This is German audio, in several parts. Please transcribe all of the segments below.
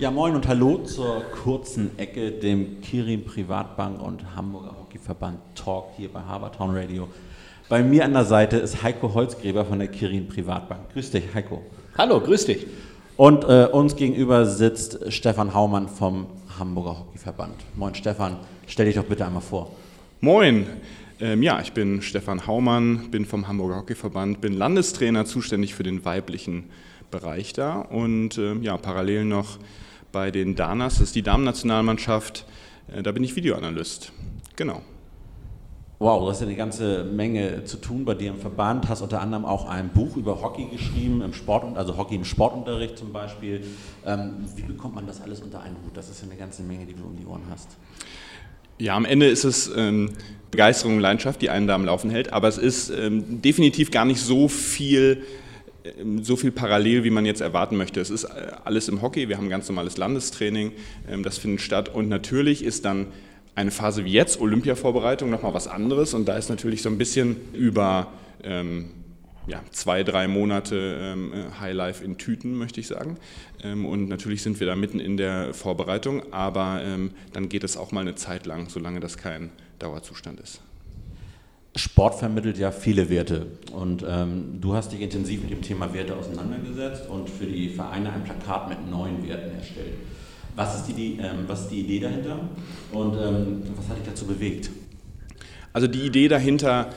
Ja, moin und hallo zur kurzen Ecke, dem Kirin Privatbank und Hamburger Hockeyverband Talk hier bei Habertown Radio. Bei mir an der Seite ist Heiko Holzgräber von der Kirin Privatbank. Grüß dich, Heiko. Hallo, grüß dich. Und äh, uns gegenüber sitzt Stefan Haumann vom Hamburger Hockeyverband. Moin Stefan, stell dich doch bitte einmal vor. Moin. Ähm, ja, ich bin Stefan Haumann, bin vom Hamburger Hockeyverband, bin Landestrainer, zuständig für den weiblichen Bereich da und äh, ja, parallel noch bei den Danas, das ist die Damen-Nationalmannschaft, äh, da bin ich Videoanalyst. Genau. Wow, du hast ja eine ganze Menge zu tun bei dir im Verband, hast unter anderem auch ein Buch über Hockey geschrieben, im Sport, also Hockey im Sportunterricht zum Beispiel. Ähm, wie bekommt man das alles unter einen Hut? Das ist ja eine ganze Menge, die du um die Ohren hast. Ja, am Ende ist es ähm, Begeisterung und Leidenschaft, die einen da am Laufen hält, aber es ist ähm, definitiv gar nicht so viel so viel parallel, wie man jetzt erwarten möchte. Es ist äh, alles im Hockey, wir haben ganz normales Landestraining, ähm, das findet statt und natürlich ist dann eine Phase wie jetzt, Olympiavorbereitung, nochmal was anderes und da ist natürlich so ein bisschen über ähm, ja, zwei, drei Monate ähm, äh, Highlife in Tüten, möchte ich sagen. Ähm, und natürlich sind wir da mitten in der Vorbereitung, aber ähm, dann geht es auch mal eine Zeit lang, solange das kein Dauerzustand ist. Sport vermittelt ja viele Werte und ähm, du hast dich intensiv mit dem Thema Werte auseinandergesetzt und für die Vereine ein Plakat mit neuen Werten erstellt. Was ist die, ähm, was ist die Idee dahinter und ähm, was hat dich dazu bewegt? Also die Idee dahinter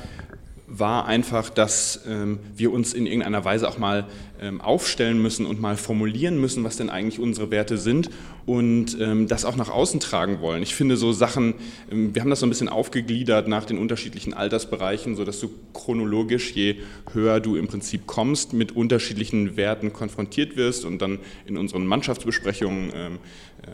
war einfach, dass ähm, wir uns in irgendeiner Weise auch mal ähm, aufstellen müssen und mal formulieren müssen, was denn eigentlich unsere Werte sind und ähm, das auch nach außen tragen wollen. Ich finde so Sachen, ähm, wir haben das so ein bisschen aufgegliedert nach den unterschiedlichen Altersbereichen, sodass du chronologisch, je höher du im Prinzip kommst, mit unterschiedlichen Werten konfrontiert wirst und dann in unseren Mannschaftsbesprechungen ähm,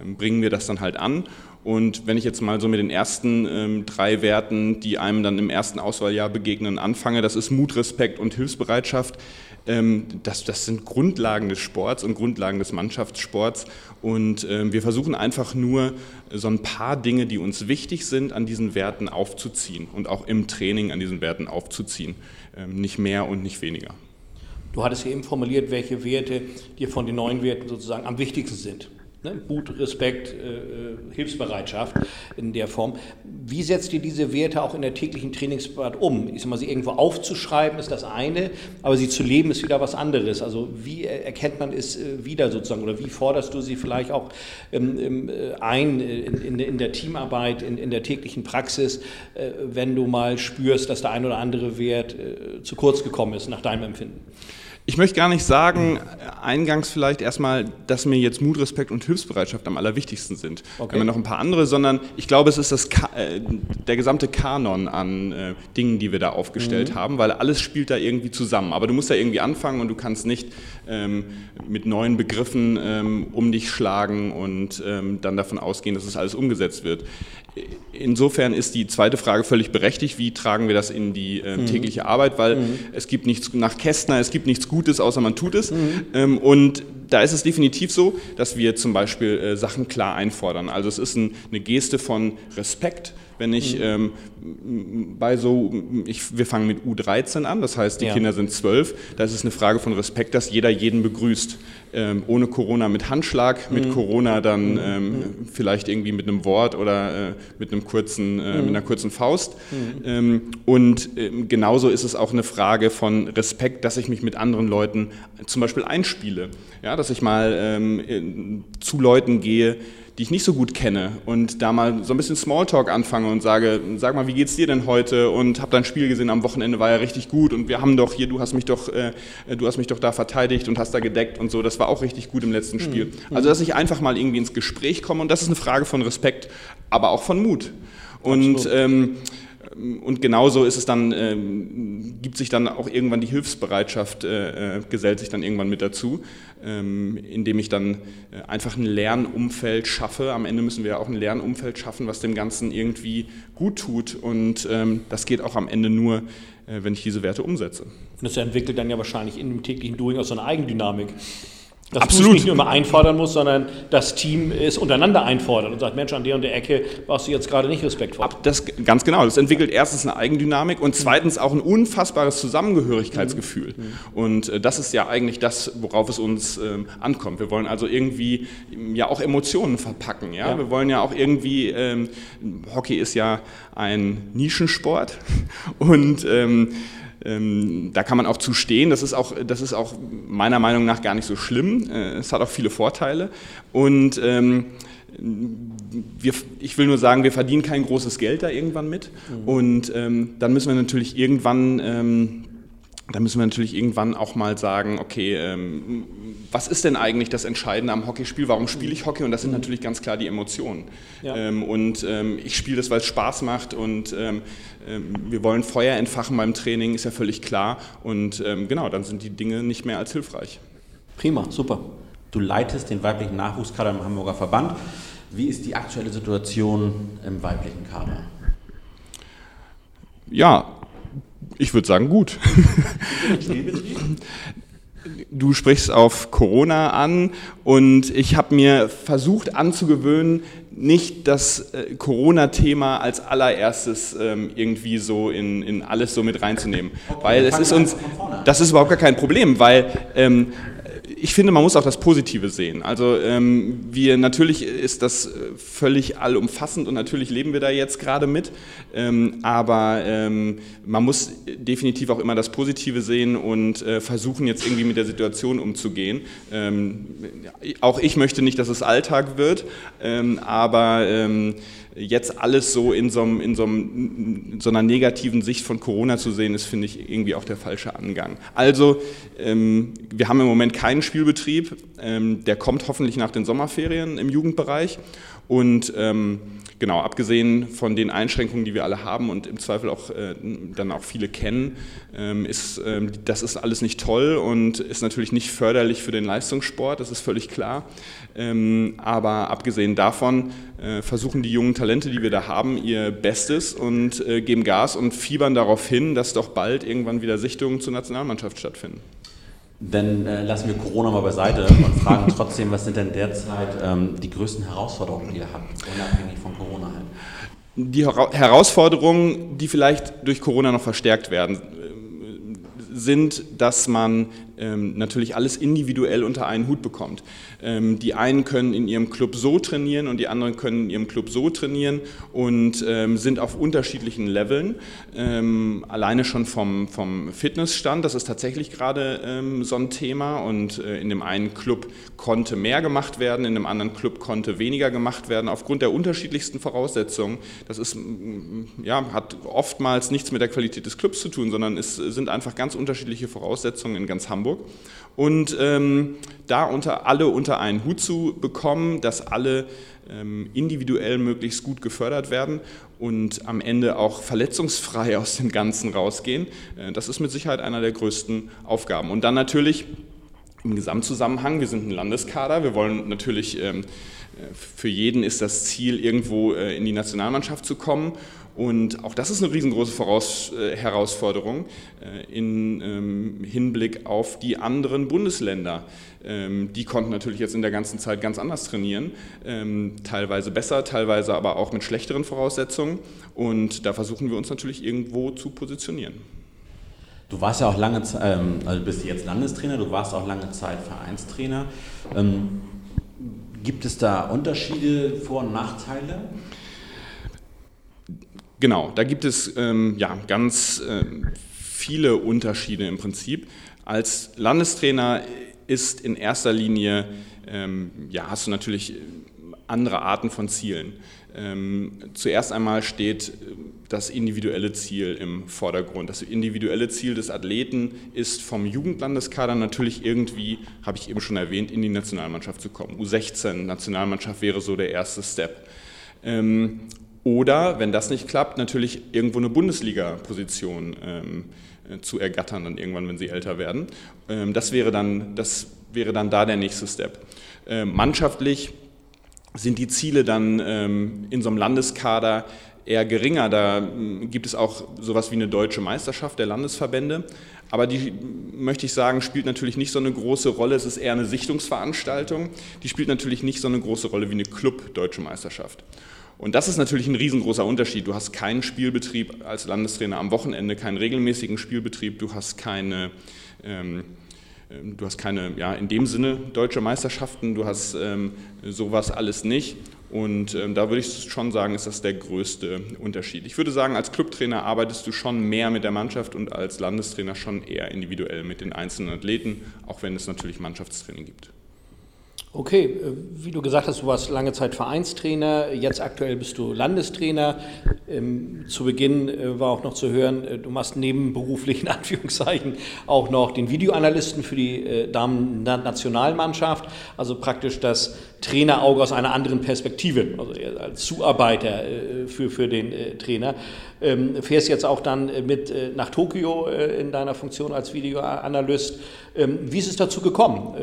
ähm, bringen wir das dann halt an. Und wenn ich jetzt mal so mit den ersten ähm, drei Werten, die einem dann im ersten Auswahljahr begegnen, anfange, das ist Mut, Respekt und Hilfsbereitschaft. Ähm, das, das sind Grundlagen des Sports und Grundlagen des Mannschaftssports. Und ähm, wir versuchen einfach nur so ein paar Dinge, die uns wichtig sind, an diesen Werten aufzuziehen und auch im Training an diesen Werten aufzuziehen. Ähm, nicht mehr und nicht weniger. Du hattest eben formuliert, welche Werte dir von den neuen Werten sozusagen am wichtigsten sind. Ne? Mut, Respekt, äh, äh, Hilfsbereitschaft in der Form. Wie setzt ihr diese Werte auch in der täglichen Trainingsbad um? Ich sag mal, sie irgendwo aufzuschreiben ist das eine, aber sie zu leben ist wieder was anderes. Also wie erkennt man es äh, wieder sozusagen oder wie forderst du sie vielleicht auch ähm, äh, ein in, in, in, der Teamarbeit, in, in der täglichen Praxis, äh, wenn du mal spürst, dass der ein oder andere Wert äh, zu kurz gekommen ist, nach deinem Empfinden? Ich möchte gar nicht sagen, eingangs vielleicht erstmal, dass mir jetzt Mut, Respekt und Hilfsbereitschaft am allerwichtigsten sind. Okay. Wir haben noch ein paar andere, sondern ich glaube, es ist das äh, der gesamte Kanon an äh, Dingen, die wir da aufgestellt mhm. haben, weil alles spielt da irgendwie zusammen. Aber du musst da irgendwie anfangen und du kannst nicht ähm, mit neuen Begriffen ähm, um dich schlagen und ähm, dann davon ausgehen, dass es alles umgesetzt wird. Insofern ist die zweite Frage völlig berechtigt, wie tragen wir das in die äh, mhm. tägliche Arbeit, weil mhm. es gibt nichts nach Kästner, es gibt nichts Gutes, außer man tut es. Mhm. Ähm, und da ist es definitiv so, dass wir zum Beispiel äh, Sachen klar einfordern. Also es ist ein, eine Geste von Respekt wenn ich mhm. ähm, bei so, ich, wir fangen mit U13 an, das heißt, die ja. Kinder sind zwölf, da ist es eine Frage von Respekt, dass jeder jeden begrüßt. Ähm, ohne Corona mit Handschlag, mit mhm. Corona dann mhm. ähm, mhm. vielleicht irgendwie mit einem Wort oder äh, mit, einem kurzen, äh, mit mhm. einer kurzen Faust. Mhm. Ähm, und ähm, genauso ist es auch eine Frage von Respekt, dass ich mich mit anderen Leuten zum Beispiel einspiele. Ja, dass ich mal ähm, zu Leuten gehe, die ich nicht so gut kenne und da mal so ein bisschen Smalltalk anfange und sage, sag mal, wie geht's dir denn heute und hab dein Spiel gesehen am Wochenende war ja richtig gut und wir haben doch hier, du hast mich doch, äh, du hast mich doch da verteidigt und hast da gedeckt und so, das war auch richtig gut im letzten mhm. Spiel. Mhm. Also dass ich einfach mal irgendwie ins Gespräch komme und das ist eine Frage von Respekt, aber auch von Mut. Und ähm, und genauso ist es dann, äh, gibt sich dann auch irgendwann die Hilfsbereitschaft, äh, äh, gesellt sich dann irgendwann mit dazu, ähm, indem ich dann äh, einfach ein Lernumfeld schaffe. Am Ende müssen wir auch ein Lernumfeld schaffen, was dem Ganzen irgendwie gut tut. Und ähm, das geht auch am Ende nur, äh, wenn ich diese Werte umsetze. Und das entwickelt dann ja wahrscheinlich in dem täglichen Doing auch so eine Eigendynamik. Dass Absolut. du es nicht nur immer einfordern musst, sondern das Team es untereinander einfordert und sagt, Mensch, an der und der Ecke brauchst du jetzt gerade nicht Respekt vor. Das, ganz genau. Das entwickelt erstens eine Eigendynamik und zweitens auch ein unfassbares Zusammengehörigkeitsgefühl. Mhm. Und äh, das ist ja eigentlich das, worauf es uns ähm, ankommt. Wir wollen also irgendwie ja auch Emotionen verpacken. Ja? ja. Wir wollen ja auch irgendwie, ähm, Hockey ist ja ein Nischensport und ähm, ähm, da kann man auch zu stehen. Das ist auch, das ist auch meiner Meinung nach gar nicht so schlimm. Äh, es hat auch viele Vorteile. Und ähm, wir, ich will nur sagen, wir verdienen kein großes Geld da irgendwann mit. Mhm. Und ähm, dann müssen wir natürlich irgendwann ähm, da müssen wir natürlich irgendwann auch mal sagen, okay, ähm, was ist denn eigentlich das Entscheidende am Hockeyspiel? Warum spiele ich Hockey? Und das sind natürlich ganz klar die Emotionen. Ja. Ähm, und ähm, ich spiele das, weil es Spaß macht und ähm, ähm, wir wollen Feuer entfachen beim Training, ist ja völlig klar. Und ähm, genau, dann sind die Dinge nicht mehr als hilfreich. Prima, super. Du leitest den weiblichen Nachwuchskader im Hamburger Verband. Wie ist die aktuelle Situation im weiblichen Kader? Ja, ich würde sagen gut. Du sprichst auf Corona an und ich habe mir versucht anzugewöhnen, nicht das äh, Corona-Thema als allererstes ähm, irgendwie so in, in alles so mit reinzunehmen. Okay, weil es ist uns, das ist überhaupt gar kein Problem, weil ähm, ich finde, man muss auch das Positive sehen. Also ähm, wir natürlich ist das äh, völlig allumfassend und natürlich leben wir da jetzt gerade mit, ähm, aber ähm, man muss definitiv auch immer das Positive sehen und äh, versuchen jetzt irgendwie mit der Situation umzugehen. Ähm, auch ich möchte nicht, dass es Alltag wird, ähm, aber ähm, jetzt alles so in so, in, so in so, einer negativen Sicht von Corona zu sehen, ist, finde ich, irgendwie auch der falsche Angang. Also, ähm, wir haben im Moment keinen Spielbetrieb, ähm, der kommt hoffentlich nach den Sommerferien im Jugendbereich und ähm, genau, abgesehen von den Einschränkungen, die wir alle haben und im Zweifel auch äh, dann auch viele kennen, ähm, ist ähm, das ist alles nicht toll und ist natürlich nicht förderlich für den Leistungssport, das ist völlig klar. Ähm, aber abgesehen davon äh, versuchen die jungen Talente, die wir da haben, ihr Bestes und äh, geben Gas und fiebern darauf hin, dass doch bald irgendwann wieder Sichtungen zur Nationalmannschaft stattfinden. Dann äh, lassen wir Corona mal beiseite und fragen trotzdem, was sind denn derzeit ähm, die größten Herausforderungen, die ihr habt, unabhängig halt? Die Herausforderungen, die vielleicht durch Corona noch verstärkt werden, sind, dass man ähm, natürlich alles individuell unter einen Hut bekommt. Ähm, die einen können in ihrem Club so trainieren und die anderen können in ihrem Club so trainieren und ähm, sind auf unterschiedlichen Leveln. Ähm, alleine schon vom, vom Fitnessstand, das ist tatsächlich gerade ähm, so ein Thema und äh, in dem einen Club konnte mehr gemacht werden, in dem anderen Club konnte weniger gemacht werden, aufgrund der unterschiedlichsten Voraussetzungen. Das ist, ja, hat oftmals nichts mit der Qualität des Clubs zu tun, sondern es sind einfach ganz unterschiedliche Voraussetzungen in ganz Hamburg. Und ähm, da unter alle unter einen Hut zu bekommen, dass alle ähm, individuell möglichst gut gefördert werden und am Ende auch verletzungsfrei aus dem Ganzen rausgehen, äh, das ist mit Sicherheit einer der größten Aufgaben. Und dann natürlich im Gesamtzusammenhang, wir sind ein Landeskader, wir wollen natürlich, ähm, äh, für jeden ist das Ziel, irgendwo äh, in die Nationalmannschaft zu kommen und auch das ist eine riesengroße Voraus äh, Herausforderung äh, im ähm, Hinblick auf die anderen Bundesländer. Ähm, die konnten natürlich jetzt in der ganzen Zeit ganz anders trainieren, ähm, teilweise besser, teilweise aber auch mit schlechteren Voraussetzungen. Und da versuchen wir uns natürlich irgendwo zu positionieren. Du warst ja auch lange Zeit, ähm, also du bist jetzt Landestrainer, du warst auch lange Zeit Vereinstrainer. Ähm, gibt es da Unterschiede, Vor- und Nachteile? Genau, da gibt es ähm, ja, ganz äh, viele Unterschiede im Prinzip. Als Landestrainer ist in erster Linie, ähm, ja, hast du natürlich andere Arten von Zielen. Ähm, zuerst einmal steht das individuelle Ziel im Vordergrund. Das individuelle Ziel des Athleten ist vom Jugendlandeskader natürlich irgendwie, habe ich eben schon erwähnt, in die Nationalmannschaft zu kommen. U16 Nationalmannschaft wäre so der erste Step. Oder, wenn das nicht klappt, natürlich irgendwo eine Bundesliga-Position ähm, äh, zu ergattern, dann irgendwann, wenn sie älter werden. Ähm, das, wäre dann, das wäre dann da der nächste Step. Ähm, mannschaftlich sind die Ziele dann ähm, in so einem Landeskader eher geringer. Da hm, gibt es auch sowas wie eine deutsche Meisterschaft der Landesverbände. Aber die, möchte ich sagen, spielt natürlich nicht so eine große Rolle. Es ist eher eine Sichtungsveranstaltung. Die spielt natürlich nicht so eine große Rolle wie eine Club-Deutsche Meisterschaft. Und das ist natürlich ein riesengroßer Unterschied. Du hast keinen Spielbetrieb als Landestrainer am Wochenende, keinen regelmäßigen Spielbetrieb, du hast keine, ähm, ähm du hast keine, ja, in dem Sinne deutsche Meisterschaften, du hast ähm, sowas alles nicht. Und ähm, da würde ich schon sagen, ist das der größte Unterschied. Ich würde sagen, als Clubtrainer arbeitest du schon mehr mit der Mannschaft und als Landestrainer schon eher individuell mit den einzelnen Athleten, auch wenn es natürlich Mannschaftstraining gibt. Okay, äh, wie du gesagt hast, du warst lange Zeit Vereinstrainer, jetzt aktuell bist du Landestrainer. Ähm, zu Beginn äh, war auch noch zu hören, äh, du machst nebenberuflich in Anführungszeichen auch noch den Videoanalysten für die Damen-Nationalmannschaft, also praktisch das Trainerauge aus einer anderen Perspektive, also als Zuarbeiter für, für den Trainer. Ähm, fährst jetzt auch dann mit nach Tokio in deiner Funktion als Videoanalyst. Ähm, wie ist es dazu gekommen?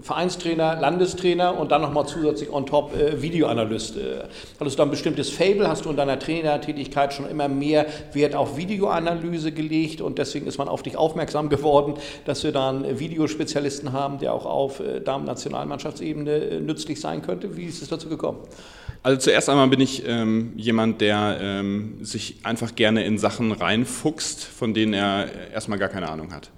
Vereinstrainer, Landestrainer, und dann nochmal zusätzlich on top äh, Videoanalyst. Äh, hattest du ein bestimmtes Fable? Hast du in deiner Trainertätigkeit schon immer mehr Wert auf Videoanalyse gelegt und deswegen ist man auf dich aufmerksam geworden, dass wir da einen Videospezialisten haben, der auch auf äh, Damen-Nationalmannschaftsebene äh, nützlich sein könnte? Wie ist es dazu gekommen? Also zuerst einmal bin ich ähm, jemand, der ähm, sich einfach gerne in Sachen reinfuchst, von denen er erstmal gar keine Ahnung hat.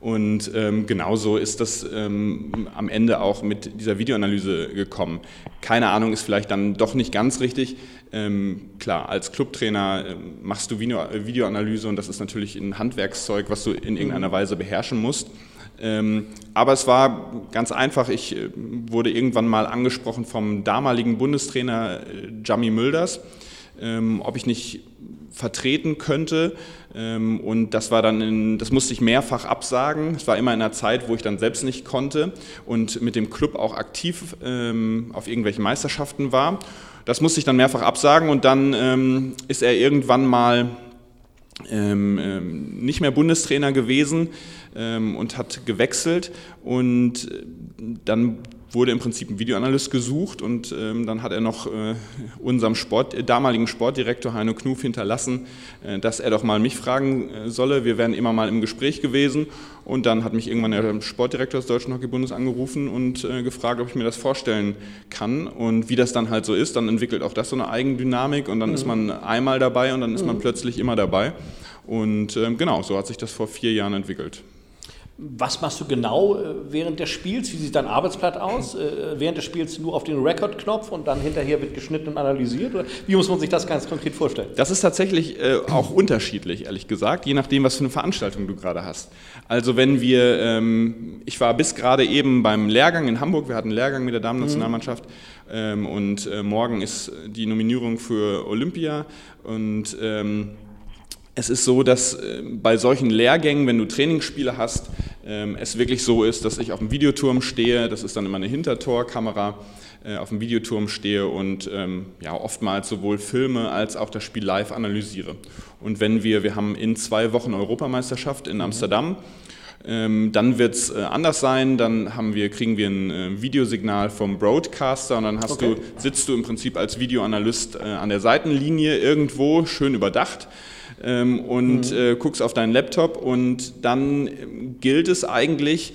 Und ähm, genauso ist das ähm, am Ende auch mit dieser Videoanalyse gekommen. Keine Ahnung ist vielleicht dann doch nicht ganz richtig. Ähm, klar, als Clubtrainer äh, machst du Video, Videoanalyse und das ist natürlich ein Handwerkszeug, was du in irgendeiner mhm. Weise beherrschen musst. Ähm, aber es war ganz einfach. Ich äh, wurde irgendwann mal angesprochen vom damaligen Bundestrainer äh, Jamie Mülders, ähm, ob ich nicht vertreten könnte. Ähm, und das war dann, in, das musste ich mehrfach absagen. Es war immer in einer Zeit, wo ich dann selbst nicht konnte und mit dem Club auch aktiv auf irgendwelchen Meisterschaften war. Das musste ich dann mehrfach absagen und dann ist er irgendwann mal nicht mehr Bundestrainer gewesen und hat gewechselt. Und äh, dann wurde im Prinzip ein Videoanalyst gesucht und ähm, dann hat er noch äh, unserem Sport, äh, damaligen Sportdirektor Heino Knuf hinterlassen, äh, dass er doch mal mich fragen äh, solle. Wir wären immer mal im Gespräch gewesen und dann hat mich irgendwann der Sportdirektor des Deutschen Hockeybundes angerufen und äh, gefragt, ob ich mir das vorstellen kann und wie das dann halt so ist. Dann entwickelt auch das so eine Eigendynamik und dann mhm. ist man einmal dabei und dann ist man mhm. plötzlich immer dabei. Und ähm, genau, so hat sich das vor vier Jahren entwickelt. Was machst du genau äh, während des Spiels? Wie sieht dein Arbeitsblatt aus? Äh, während des Spiels nur auf den Record-Knopf und dann hinterher wird geschnitten und analysiert? Oder wie muss man sich das ganz konkret vorstellen? Das ist tatsächlich äh, auch unterschiedlich, ehrlich gesagt, je nachdem, was für eine Veranstaltung du gerade hast. Also wenn wir, ähm, ich war bis gerade eben beim Lehrgang in Hamburg, wir hatten einen Lehrgang mit der Damen-Nationalmannschaft mhm. ähm, und äh, morgen ist die Nominierung für Olympia und ähm, es ist so, dass äh, bei solchen Lehrgängen, wenn du Trainingsspiele hast, ähm, es wirklich so ist, dass ich auf dem Videoturm stehe, das ist dann immer eine Hintertorkamera, äh, auf dem Videoturm stehe und ähm, ja, oftmals sowohl Filme als auch das Spiel live analysiere. Und wenn wir, wir haben in zwei Wochen Europameisterschaft in mhm. Amsterdam, ähm, dann wird es äh, anders sein, dann haben wir, kriegen wir ein äh, Videosignal vom Broadcaster und dann hast okay. du, sitzt du im Prinzip als Videoanalyst äh, an der Seitenlinie irgendwo, schön überdacht ähm, und mhm. äh, guckst auf deinen Laptop und dann gilt es eigentlich,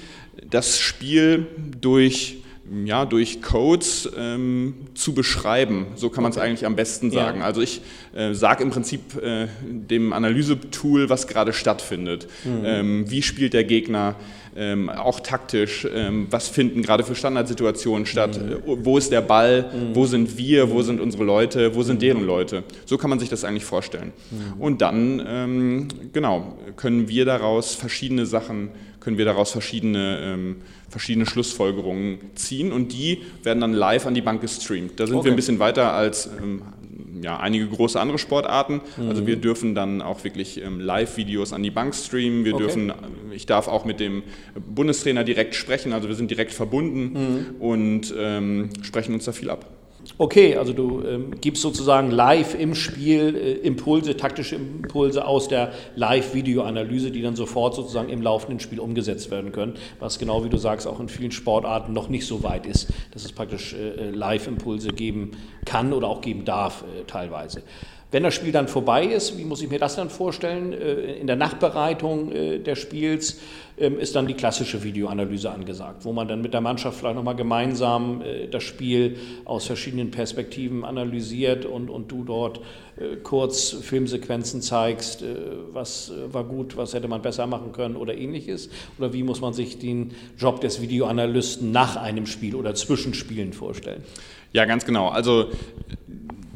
das Spiel durch ja, durch Codes ähm, zu beschreiben. So kann man es okay. eigentlich am besten sagen. Ja. Also ich äh, sage im Prinzip äh, dem Analysetool, was gerade stattfindet. Mhm. Ähm, wie spielt der Gegner? Ähm, auch taktisch, ähm, was finden gerade für Standardsituationen statt, mhm. Wo ist der Ball, mhm. wo sind wir, wo sind unsere Leute, wo sind deren mhm. Leute. So kann man sich das eigentlich vorstellen. Mhm. Und dann, ähm, genau, können wir daraus verschiedene Sachen, können wir daraus verschiedene, ähm, verschiedene Schlussfolgerungen ziehen und die werden dann live an die Bank gestreamt. Da sind okay. wir ein bisschen weiter als ähm, ja, einige große andere Sportarten. Mhm. Also wir dürfen dann auch wirklich ähm, Live-Videos an die Bank streamen. Wir okay. dürfen, ich darf auch mit dem Bundestrainer direkt sprechen, also wir sind direkt verbunden mhm. und ähm, sprechen uns da viel ab. Okay, also du ähm, gibst sozusagen live im Spiel äh, Impulse, taktische Impulse aus der Live-Videoanalyse, die dann sofort sozusagen im laufenden Spiel umgesetzt werden können, was genau wie du sagst auch in vielen Sportarten noch nicht so weit ist, dass es praktisch äh, äh Live-Impulse geben kann oder auch geben darf äh, teilweise. Wenn das Spiel dann vorbei ist, wie muss ich mir das dann vorstellen? Äh, in der Nachbereitung äh, des Spiels ähm, ist dann die klassische Videoanalyse angesagt, wo man dann mit der Mannschaft vielleicht nochmal gemeinsam äh, das Spiel aus verschiedenen Perspektiven analysiert und, und du dort kurz Filmsequenzen zeigst, was war gut, was hätte man besser machen können oder ähnliches? Oder wie muss man sich den Job des Videoanalysten nach einem Spiel oder zwischen Spielen vorstellen? Ja, ganz genau. Also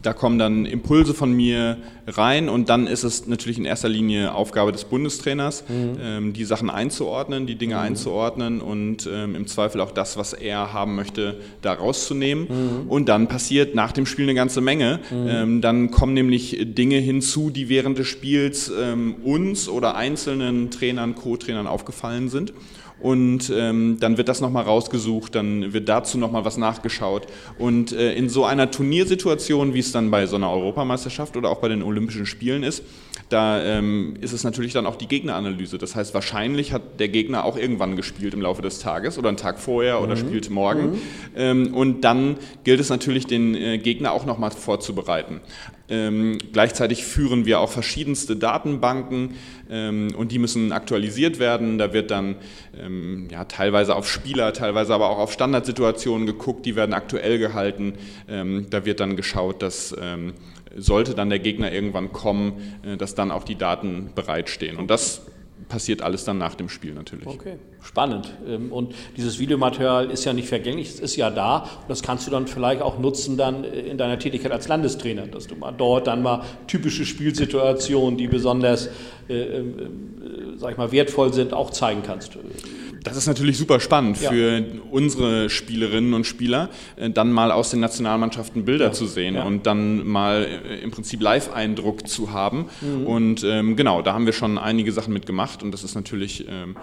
da kommen dann Impulse von mir rein und dann ist es natürlich in erster Linie Aufgabe des Bundestrainers, mhm. ähm, die Sachen einzuordnen, die Dinge mhm. einzuordnen und ähm, im Zweifel auch das, was er haben möchte, da rauszunehmen. Mhm. Und dann passiert nach dem Spiel eine ganze Menge. Mhm. Ähm, dann kommen nämlich Dinge hinzu, die während des Spiels ähm, uns oder einzelnen Trainern, Co-Trainern aufgefallen sind und ähm, dann wird das nochmal rausgesucht, dann wird dazu nochmal was nachgeschaut. Und äh, in so einer Turniersituation, wie es dann bei so einer Europameisterschaft oder auch bei den Olympischen Spielen ist, da ähm, ist es natürlich dann auch die Gegneranalyse. Das heißt, wahrscheinlich hat der Gegner auch irgendwann gespielt im Laufe des Tages oder einen Tag vorher oder mhm. spielt morgen. Mhm. Ähm, und dann gilt es natürlich, den äh, Gegner auch nochmal vorzubereiten. Ähm, gleichzeitig führen wir auch verschiedenste Datenbanken ähm, und die müssen aktualisiert werden. Da wird dann ähm, ja, teilweise auf Spieler, teilweise aber auch auf Standardsituationen geguckt, die werden aktuell gehalten. Ähm, da wird dann geschaut, dass ähm, sollte dann der Gegner irgendwann kommen, äh, dass dann auch die Daten bereitstehen. Und das passiert alles dann nach dem Spiel natürlich. Okay, spannend. Ähm, und dieses Videomaterial ist ja nicht vergänglich, es ist ja da. Und das kannst du dann vielleicht auch nutzen dann äh, in deiner Tätigkeit als Landestrainer, dass du mal dort dann mal typische Spielsituationen, die besonders, äh, äh, sag ich mal, wertvoll sind, auch zeigen kannst. Das ist natürlich super spannend ja. für unsere Spielerinnen und Spieler, äh, dann mal aus den Nationalmannschaften Bilder ja. zu sehen ja. und dann mal äh, im Prinzip Live-Eindruck zu haben. Mhm. Und ähm, genau, da haben wir schon einige Sachen mitgemacht und das ist natürlich ähm,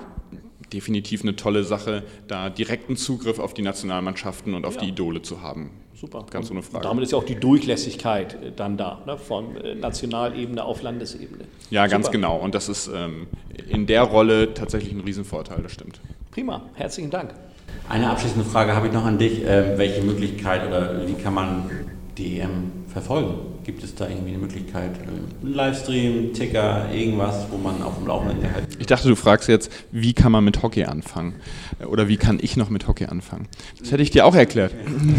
definitiv eine tolle Sache, da direkten Zugriff auf die Nationalmannschaften und auf die Idole zu haben. Super. Ganz ohne Frage. Und damit ist ja auch die Durchlässigkeit äh, dann da, ne? von äh, Nationalebene auf Landesebene. Ja, Super. ganz genau. Und das ist ähm, in der Rolle tatsächlich ein Riesenvorteil, das stimmt. Prima, herzlichen Dank. Eine abschließende Frage habe ich noch an dich. Ähm, welche Möglichkeit oder wie kann man die EM verfolgen? Gibt es da irgendwie eine Möglichkeit? Ein Livestream, Ticker, irgendwas, wo man auf dem Laufenden hält? Ich dachte, du fragst jetzt, wie kann man mit Hockey anfangen? Oder wie kann ich noch mit Hockey anfangen? Das hätte ich dir auch erklärt.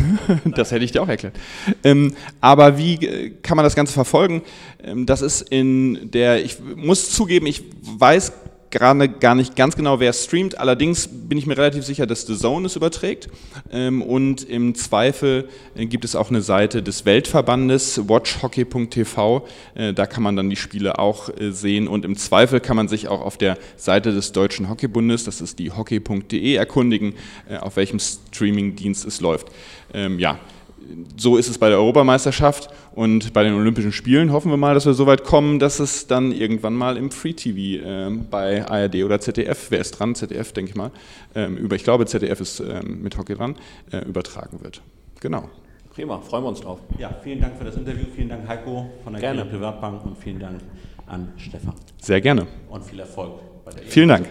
das hätte ich dir auch erklärt. Ähm, aber wie äh, kann man das Ganze verfolgen? Ähm, das ist in der, ich muss zugeben, ich weiß gerade gar nicht ganz genau, wer streamt. Allerdings bin ich mir relativ sicher, dass The Zone es überträgt. Ähm, und im Zweifel äh, gibt es auch eine Seite des Weltverbandes, watchhockey.tv. Äh, da kann man dann die Spiele auch äh, sehen. Und im Zweifel kann man sich auch auf der Seite des Deutschen Hockeybundes, das ist die hockey.de, erkundigen, auf welchem Streamingdienst es läuft. Ähm, ja, so ist es bei der Europameisterschaft und bei den Olympischen Spielen hoffen wir mal, dass wir so weit kommen, dass es dann irgendwann mal im Free TV äh, bei ARD oder ZDF, wer ist dran? ZDF, denke ich mal, ähm, über, ich glaube ZDF ist ähm, mit Hockey dran, äh, übertragen wird. Genau. Prima, freuen wir uns drauf. Ja, vielen Dank für das Interview, vielen Dank Heiko von der Gerne. Privatbank und vielen Dank an Stefan. Sehr gerne. Und viel Erfolg bei der Vielen Dank.